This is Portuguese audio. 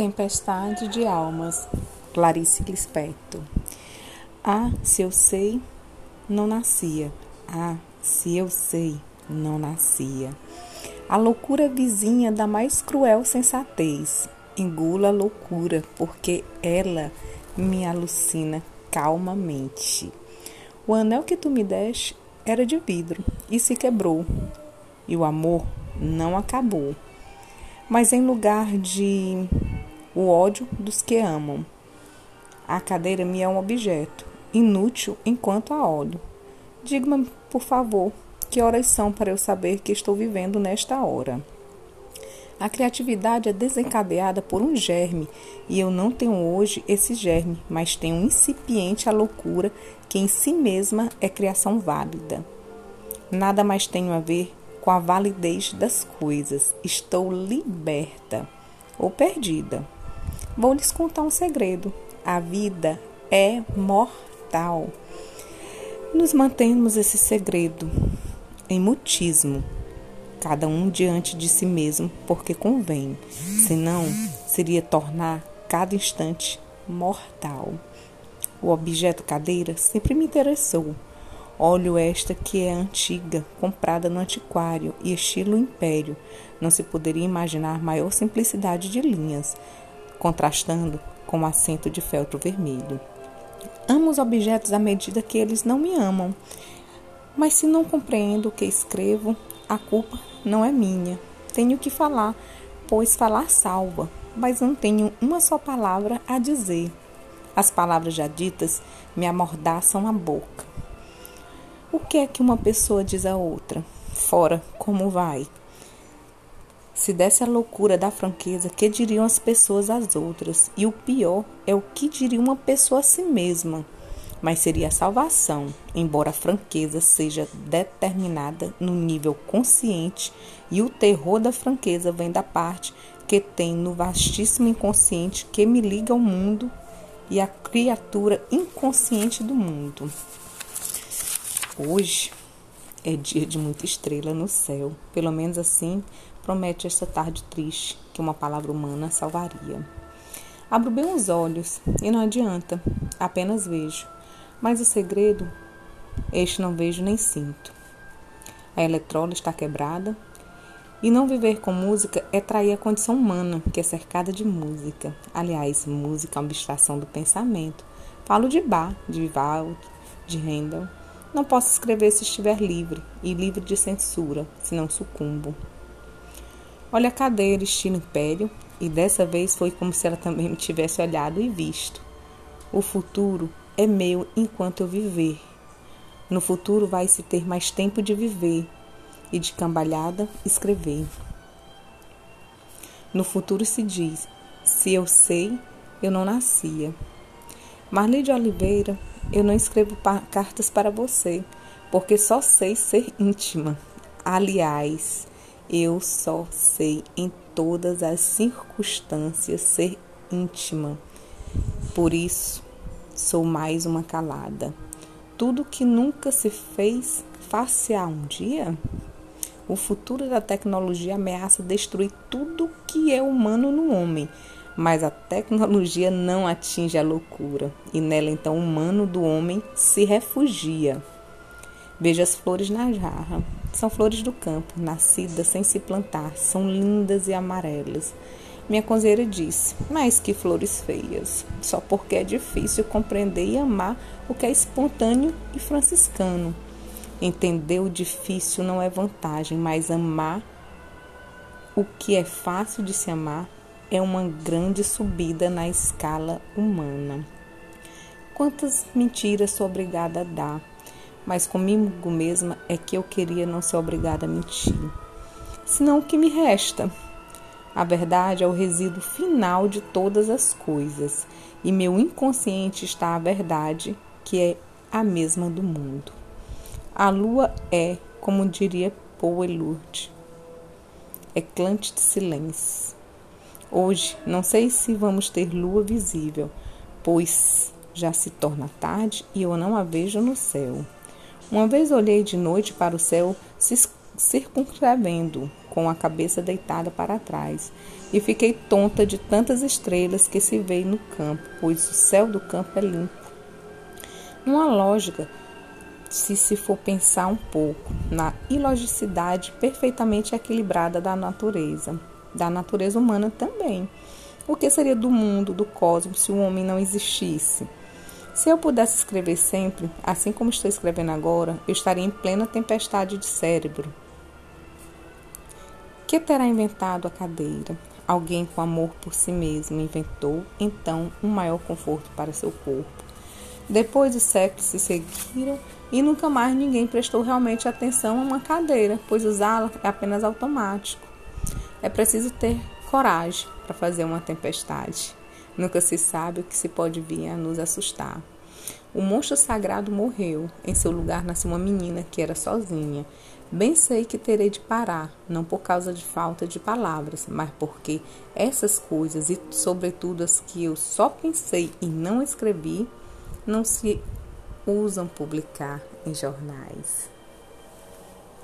Tempestade de Almas, Clarice Lispector. Ah, se eu sei, não nascia. Ah, se eu sei, não nascia. A loucura vizinha da mais cruel sensatez. Engula a loucura, porque ela me alucina calmamente. O anel que tu me deste era de vidro e se quebrou, e o amor não acabou. Mas em lugar de o ódio dos que amam. A cadeira me é um objeto, inútil enquanto a olho. Diga-me, por favor, que horas são para eu saber que estou vivendo nesta hora. A criatividade é desencadeada por um germe, e eu não tenho hoje esse germe, mas tenho um incipiente a loucura que em si mesma é criação válida. Nada mais tenho a ver com a validez das coisas. Estou liberta ou perdida. Vou lhes contar um segredo: a vida é mortal. Nos mantemos esse segredo em mutismo, cada um diante de si mesmo, porque convém, senão seria tornar cada instante mortal. O objeto cadeira sempre me interessou. Olho esta que é antiga, comprada no antiquário e estilo império. Não se poderia imaginar maior simplicidade de linhas, contrastando com o assento de feltro vermelho. Amo os objetos à medida que eles não me amam. Mas se não compreendo o que escrevo, a culpa não é minha. Tenho que falar, pois falar salva, mas não tenho uma só palavra a dizer. As palavras já ditas me amordaçam a boca. O que é que uma pessoa diz a outra? Fora, como vai? Se desse a loucura da franqueza, que diriam as pessoas às outras? E o pior é o que diria uma pessoa a si mesma. Mas seria a salvação, embora a franqueza seja determinada no nível consciente e o terror da franqueza vem da parte que tem no vastíssimo inconsciente que me liga ao mundo e à criatura inconsciente do mundo. Hoje é dia de muita estrela no céu, pelo menos assim promete esta tarde triste que uma palavra humana salvaria. Abro bem os olhos e não adianta, apenas vejo. Mas o segredo, este não vejo nem sinto. A eletrola está quebrada e não viver com música é trair a condição humana, que é cercada de música. Aliás, música é uma abstração do pensamento. Falo de Bach, de Vivaldi, de Handel. Não posso escrever se estiver livre e livre de censura, se não sucumbo. Olha a cadeira, estilo império, e dessa vez foi como se ela também me tivesse olhado e visto. O futuro é meu enquanto eu viver. No futuro vai-se ter mais tempo de viver e de cambalhada escrever. No futuro se diz: se eu sei, eu não nascia. Marli de Oliveira, eu não escrevo cartas para você, porque só sei ser íntima. Aliás, eu só sei em todas as circunstâncias ser íntima. Por isso, sou mais uma calada. Tudo que nunca se fez, far-se-á um dia? O futuro da tecnologia ameaça destruir tudo que é humano no homem, mas a tecnologia não atinge a loucura, e nela então o humano do homem se refugia. Veja as flores na jarra. São flores do campo, nascidas sem se plantar, são lindas e amarelas. Minha cozeira disse: Mas que flores feias! Só porque é difícil compreender e amar o que é espontâneo e franciscano. Entender o difícil não é vantagem, mas amar o que é fácil de se amar é uma grande subida na escala humana. Quantas mentiras sou obrigada a dar? Mas comigo mesma é que eu queria não ser obrigada a mentir. Senão o que me resta? A verdade é o resíduo final de todas as coisas, e meu inconsciente está a verdade, que é a mesma do mundo. A lua é, como diria Paul Eluard, eclante de silêncio. Hoje, não sei se vamos ter lua visível, pois já se torna tarde e eu não a vejo no céu. Uma vez olhei de noite para o céu circunscrevendo com a cabeça deitada para trás, e fiquei tonta de tantas estrelas que se veem no campo, pois o céu do campo é limpo. Uma lógica, se se for pensar um pouco na ilogicidade perfeitamente equilibrada da natureza, da natureza humana também. O que seria do mundo, do cosmos, se o homem não existisse? Se eu pudesse escrever sempre, assim como estou escrevendo agora, eu estaria em plena tempestade de cérebro. Que terá inventado a cadeira? Alguém com amor por si mesmo inventou, então, um maior conforto para seu corpo. Depois os séculos se seguiram e nunca mais ninguém prestou realmente atenção a uma cadeira, pois usá-la é apenas automático. É preciso ter coragem para fazer uma tempestade. Nunca se sabe o que se pode vir a nos assustar. O monstro sagrado morreu. Em seu lugar nasceu uma menina que era sozinha. Bem sei que terei de parar, não por causa de falta de palavras, mas porque essas coisas, e sobretudo as que eu só pensei e não escrevi, não se usam publicar em jornais.